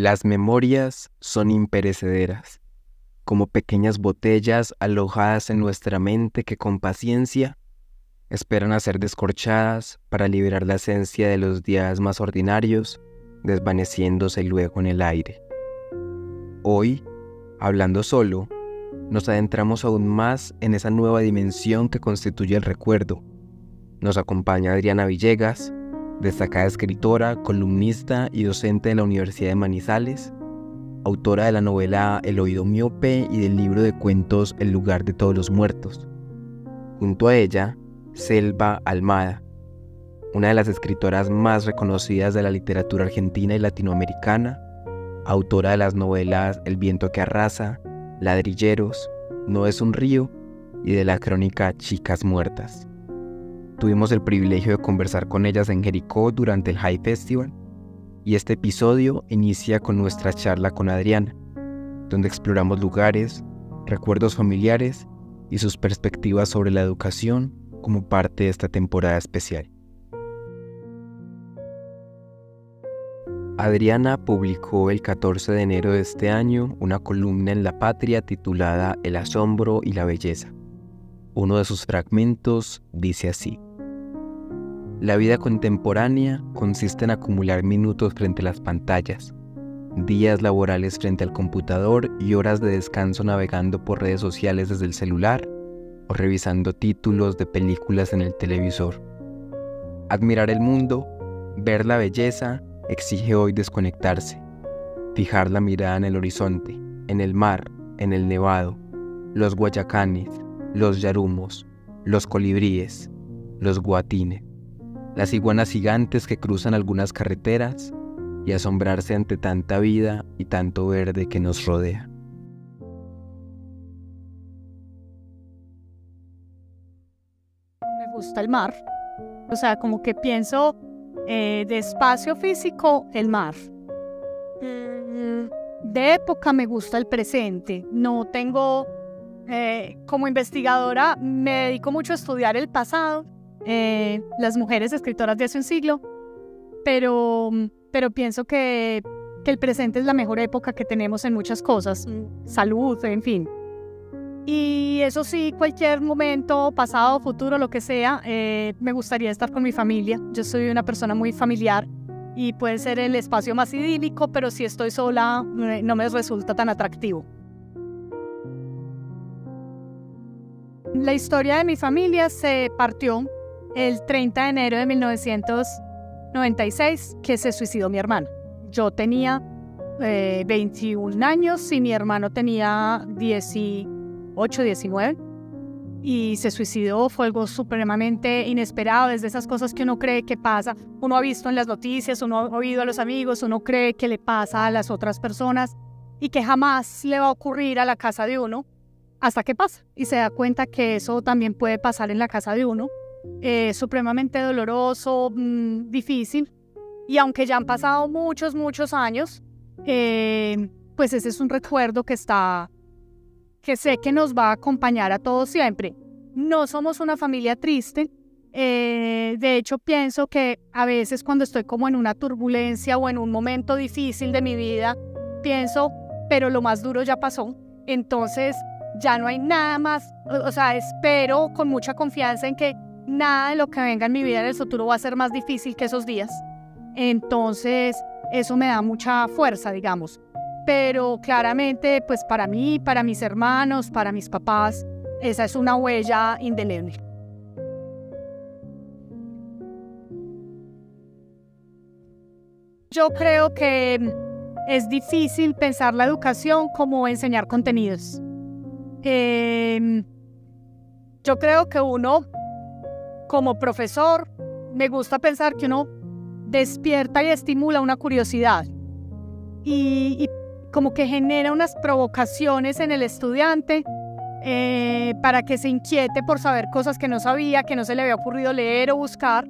Las memorias son imperecederas, como pequeñas botellas alojadas en nuestra mente que con paciencia esperan a ser descorchadas para liberar la esencia de los días más ordinarios, desvaneciéndose luego en el aire. Hoy, hablando solo, nos adentramos aún más en esa nueva dimensión que constituye el recuerdo. Nos acompaña Adriana Villegas, destacada escritora, columnista y docente de la Universidad de Manizales, autora de la novela El oído miope y del libro de cuentos El lugar de todos los muertos. Junto a ella, Selva Almada, una de las escritoras más reconocidas de la literatura argentina y latinoamericana, autora de las novelas El viento que arrasa, Ladrilleros, No es un río y de la crónica Chicas Muertas. Tuvimos el privilegio de conversar con ellas en Jericó durante el High Festival y este episodio inicia con nuestra charla con Adriana, donde exploramos lugares, recuerdos familiares y sus perspectivas sobre la educación como parte de esta temporada especial. Adriana publicó el 14 de enero de este año una columna en La Patria titulada El asombro y la belleza. Uno de sus fragmentos dice así. La vida contemporánea consiste en acumular minutos frente a las pantallas, días laborales frente al computador y horas de descanso navegando por redes sociales desde el celular o revisando títulos de películas en el televisor. Admirar el mundo, ver la belleza, exige hoy desconectarse, fijar la mirada en el horizonte, en el mar, en el nevado, los guayacanes, los yarumos, los colibríes, los guatines las iguanas gigantes que cruzan algunas carreteras y asombrarse ante tanta vida y tanto verde que nos rodea. Me gusta el mar, o sea, como que pienso eh, de espacio físico, el mar. Mm, de época me gusta el presente, no tengo, eh, como investigadora me dedico mucho a estudiar el pasado eh, las mujeres escritoras de hace un siglo, pero, pero pienso que, que el presente es la mejor época que tenemos en muchas cosas, salud, en fin. Y eso sí, cualquier momento, pasado, futuro, lo que sea, eh, me gustaría estar con mi familia. Yo soy una persona muy familiar y puede ser el espacio más idílico, pero si estoy sola no me resulta tan atractivo. La historia de mi familia se partió el 30 de enero de 1996 que se suicidó mi hermano. Yo tenía 21 eh, años y mi hermano tenía 18, 19 y se suicidó. Fue algo supremamente inesperado, desde esas cosas que uno cree que pasa. Uno ha visto en las noticias, uno ha oído a los amigos, uno cree que le pasa a las otras personas y que jamás le va a ocurrir a la casa de uno hasta que pasa y se da cuenta que eso también puede pasar en la casa de uno eh, supremamente doloroso, mm, difícil. Y aunque ya han pasado muchos, muchos años, eh, pues ese es un recuerdo que está, que sé que nos va a acompañar a todos siempre. No somos una familia triste. Eh, de hecho, pienso que a veces cuando estoy como en una turbulencia o en un momento difícil de mi vida, pienso, pero lo más duro ya pasó. Entonces, ya no hay nada más, o sea, espero con mucha confianza en que nada de lo que venga en mi vida en el futuro va a ser más difícil que esos días. Entonces, eso me da mucha fuerza, digamos. Pero claramente, pues para mí, para mis hermanos, para mis papás, esa es una huella indeleble. Yo creo que es difícil pensar la educación como enseñar contenidos. Em, yo creo que uno como profesor, me gusta pensar que uno despierta y estimula una curiosidad y, como que genera unas provocaciones en el estudiante eh, para que se inquiete por saber cosas que no sabía, que no se le había ocurrido leer o buscar.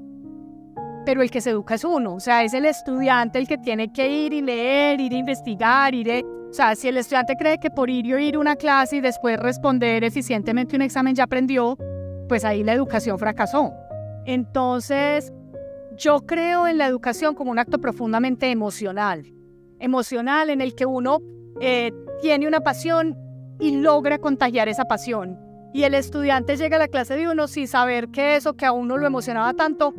Pero el que se educa es uno, o sea, es el estudiante el que tiene que ir y leer, ir a investigar, ir. O sea, si el estudiante cree que por ir y oír una clase y después responder eficientemente un examen ya aprendió, pues ahí la educación fracasó. Entonces, yo creo en la educación como un acto profundamente emocional. emocional en el que uno eh, tiene una pasión y logra contagiar esa pasión. Y el estudiante llega a la clase de uno sin saber que eso que a uno lo emocionaba tanto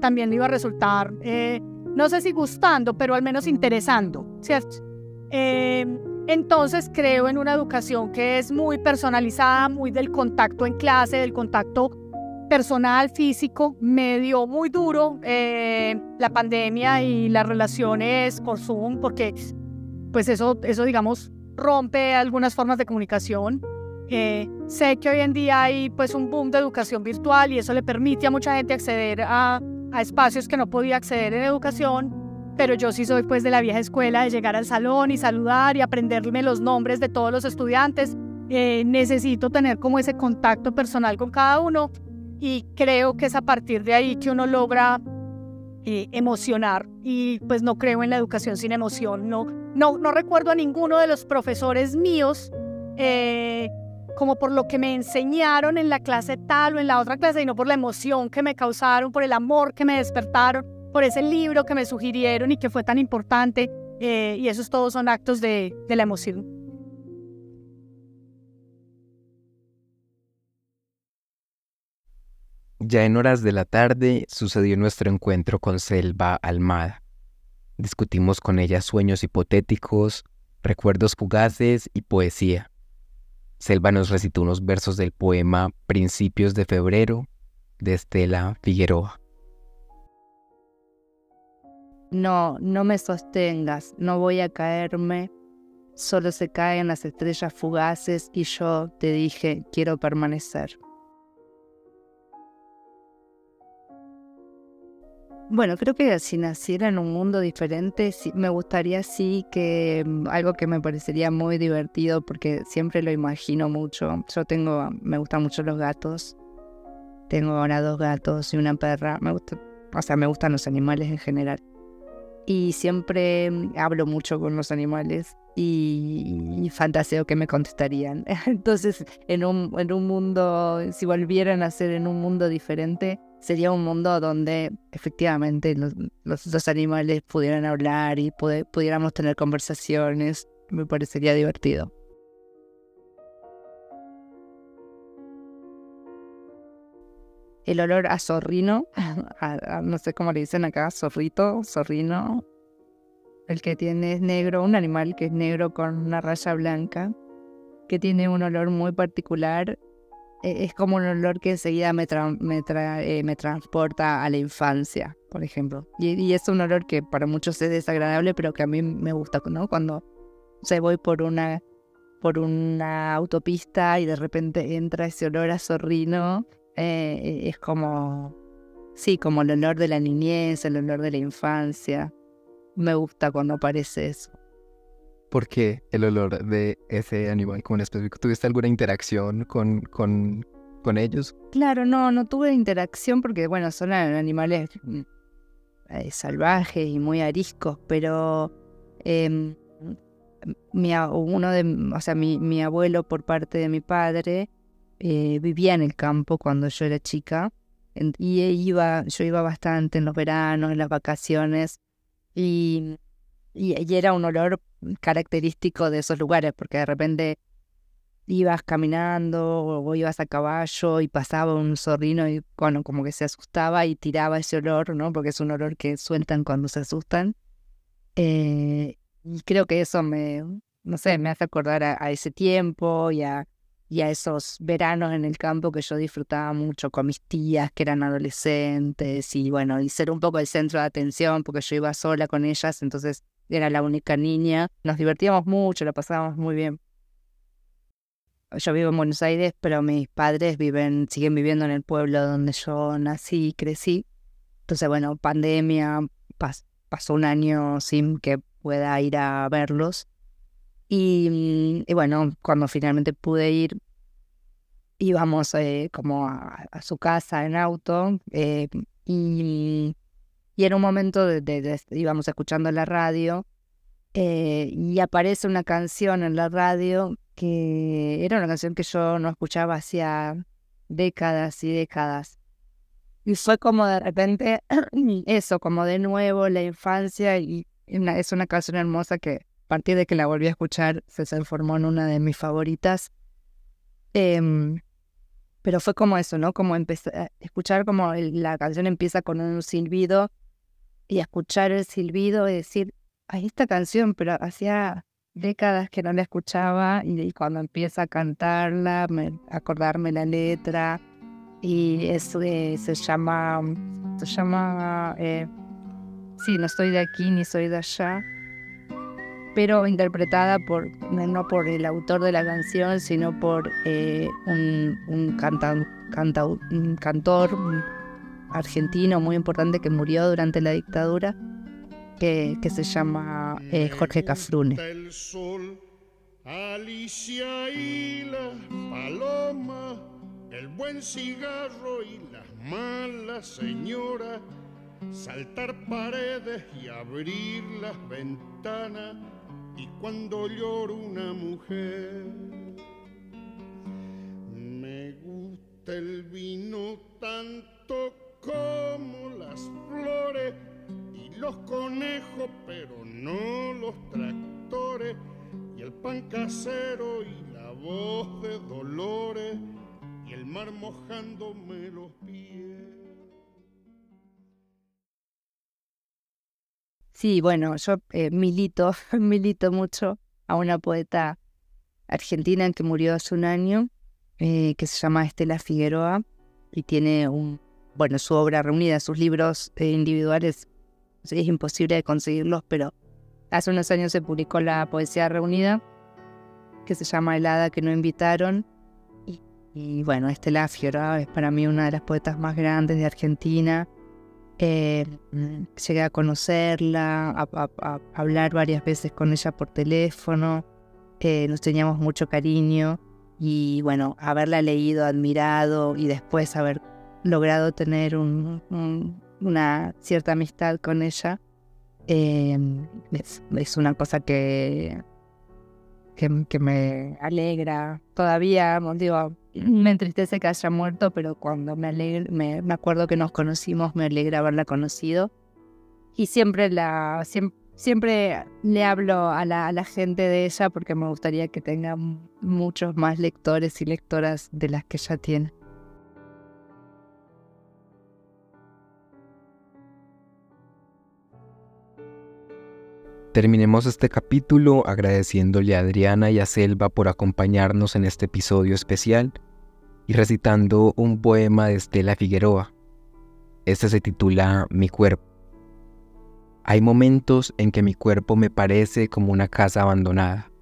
también le iba a resultar, eh, no sé si gustando, pero al menos interesando, ¿cierto? Eh, entonces creo en una educación que es muy personalizada, muy del contacto en clase, del contacto personal, físico, medio muy duro eh, la pandemia y las relaciones con Zoom, porque pues eso, eso digamos, rompe algunas formas de comunicación. Eh, sé que hoy en día hay pues un boom de educación virtual y eso le permite a mucha gente acceder a, a espacios que no podía acceder en educación, pero yo sí soy pues de la vieja escuela de llegar al salón y saludar y aprenderme los nombres de todos los estudiantes. Eh, necesito tener como ese contacto personal con cada uno y creo que es a partir de ahí que uno logra eh, emocionar y pues no creo en la educación sin emoción. No, no, no recuerdo a ninguno de los profesores míos eh, como por lo que me enseñaron en la clase tal o en la otra clase, sino por la emoción que me causaron, por el amor que me despertaron, por ese libro que me sugirieron y que fue tan importante. Eh, y esos todos son actos de, de la emoción. Ya en horas de la tarde sucedió nuestro encuentro con Selva Almada. Discutimos con ella sueños hipotéticos, recuerdos fugaces y poesía. Selva nos recitó unos versos del poema Principios de Febrero de Estela Figueroa. No, no me sostengas, no voy a caerme, solo se caen las estrellas fugaces y yo te dije, quiero permanecer. Bueno, creo que si naciera en un mundo diferente, me gustaría sí que mm, algo que me parecería muy divertido, porque siempre lo imagino mucho. Yo tengo, me gustan mucho los gatos. Tengo ahora dos gatos y una perra. Me gusta, o sea, me gustan los animales en general. Y siempre mm, hablo mucho con los animales y, fantaseo que me contestarían. Entonces, en un, en un mundo, si volvieran a ser en un mundo diferente, sería un mundo donde efectivamente los, los, animales pudieran hablar y pudiéramos tener conversaciones. Me parecería divertido. El olor a zorrino, no sé cómo le dicen acá, zorrito, zorrino. El que tiene es negro, un animal que es negro con una raya blanca, que tiene un olor muy particular e-, es como un olor que enseguida me, eh, me, transporta a la infancia, por ejemplo. Y, es un olor que para muchos es desagradable, pero que a mí me gusta, ¿no? Cuando se voy por una, por una autopista y de repente entra ese olor a zorrino, eh, es como, sí, como el olor de la niñez, el olor de la infancia. Me gusta cuando aparece eso. ¿Por qué el olor de ese animal como en específico? ¿Tuviste alguna interacción con, con, con ellos? Claro, no, no tuve interacción porque, bueno, son animales mm, eh, salvajes y muy ariscos, pero em, mi, uno de, o sea, mi, mi, abuelo por parte de mi padre eh, vivía en el campo cuando yo era chica y iba, yo iba bastante en los veranos, en las vacaciones y, y era un olor característico de esos lugares, porque de repente ibas caminando o ibas a caballo y pasaba un zorrino y bueno, como que se asustaba y tiraba ese olor, ¿no? Porque es un olor que sueltan cuando se asustan. Eh, y creo que eso me, no sé, me hace acordar a, ese tiempo y a, y a esos veranos en el campo que yo disfrutaba mucho con mis tías que eran adolescentes y bueno, y ser un poco el centro de atención porque yo iba sola con ellas, entonces era la única niña. Nos divertíamos mucho, la pasábamos muy bien. Yo vivo en Buenos Aires, pero mis padres viven, siguen viviendo en el pueblo donde yo nací y crecí. Entonces, bueno, pandemia, pasó un año sin que pueda ir a verlos. Y, bueno, cuando finalmente pude ir, íbamos eh, como a, su casa en auto eh, y y en un momento íbamos escuchando la radio eh, y aparece una canción en la radio que era una canción que yo no escuchaba hacía décadas y décadas. Y fue como de repente eso, como de nuevo la infancia y, es una canción hermosa que partir de que la volví a escuchar se transformó en una de mis favoritas. Em, pero fue como eso, ¿no? Como empezar, escuchar como la canción empieza con un silbido y escuchar el silbido y decir, ay, esta canción, pero hacía décadas que no la escuchaba y, cuando empieza a cantarla, acordarme la letra y eso se llama, se llama, eh, sí, no estoy de aquí ni soy de allá, pero interpretada por, no por el autor de la canción, sino por eh, un, un, un cantor argentino muy importante que murió durante la dictadura que, que se llama eh, Jorge Cafrune. El sol, Alicia y la paloma, el buen cigarro y las malas señoras, saltar paredes y abrir las ventanas, y cuando lloro una mujer, me gusta el vino tanto como las flores los conejos, pero no los tractores, y el pan casero y la voz de dolores, y el mar mojándome los pies. Sí, bueno, yo eh, milito, milito mucho a una poeta argentina que murió hace un año, eh, que se llama Estela Figueroa, y tiene un, bueno, su obra reunida, sus libros eh, individuales es imposible de conseguirlos, pero hace unos años se publicó la poesía reunida, que se llama El Hada que no invitaron. Y, bueno, Estela Figueroa es para mí una de las poetas más grandes de Argentina. Eh, llegué a conocerla, a, hablar varias veces con ella por teléfono. Eh, nos teníamos mucho cariño y bueno, haberla leído, admirado y después haber logrado tener un, una cierta amistad con ella, em, es, una cosa que, que, me alegra. Todavía, digo, me entristece que haya muerto, pero cuando me, me, acuerdo que nos conocimos, me alegra haberla conocido. Y siempre, la, siempre, le hablo a la, a la gente de ella porque me gustaría que tenga muchos más lectores y lectoras de las que ella tiene. Terminemos este capítulo agradeciéndole a Adriana y a Selva por acompañarnos en este episodio especial y recitando un poema de Estela Figueroa. Este se titula Mi cuerpo. Hay momentos en que mi cuerpo me parece como una casa abandonada,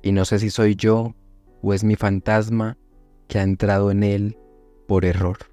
y no sé si soy yo o es mi fantasma que ha entrado en él por error.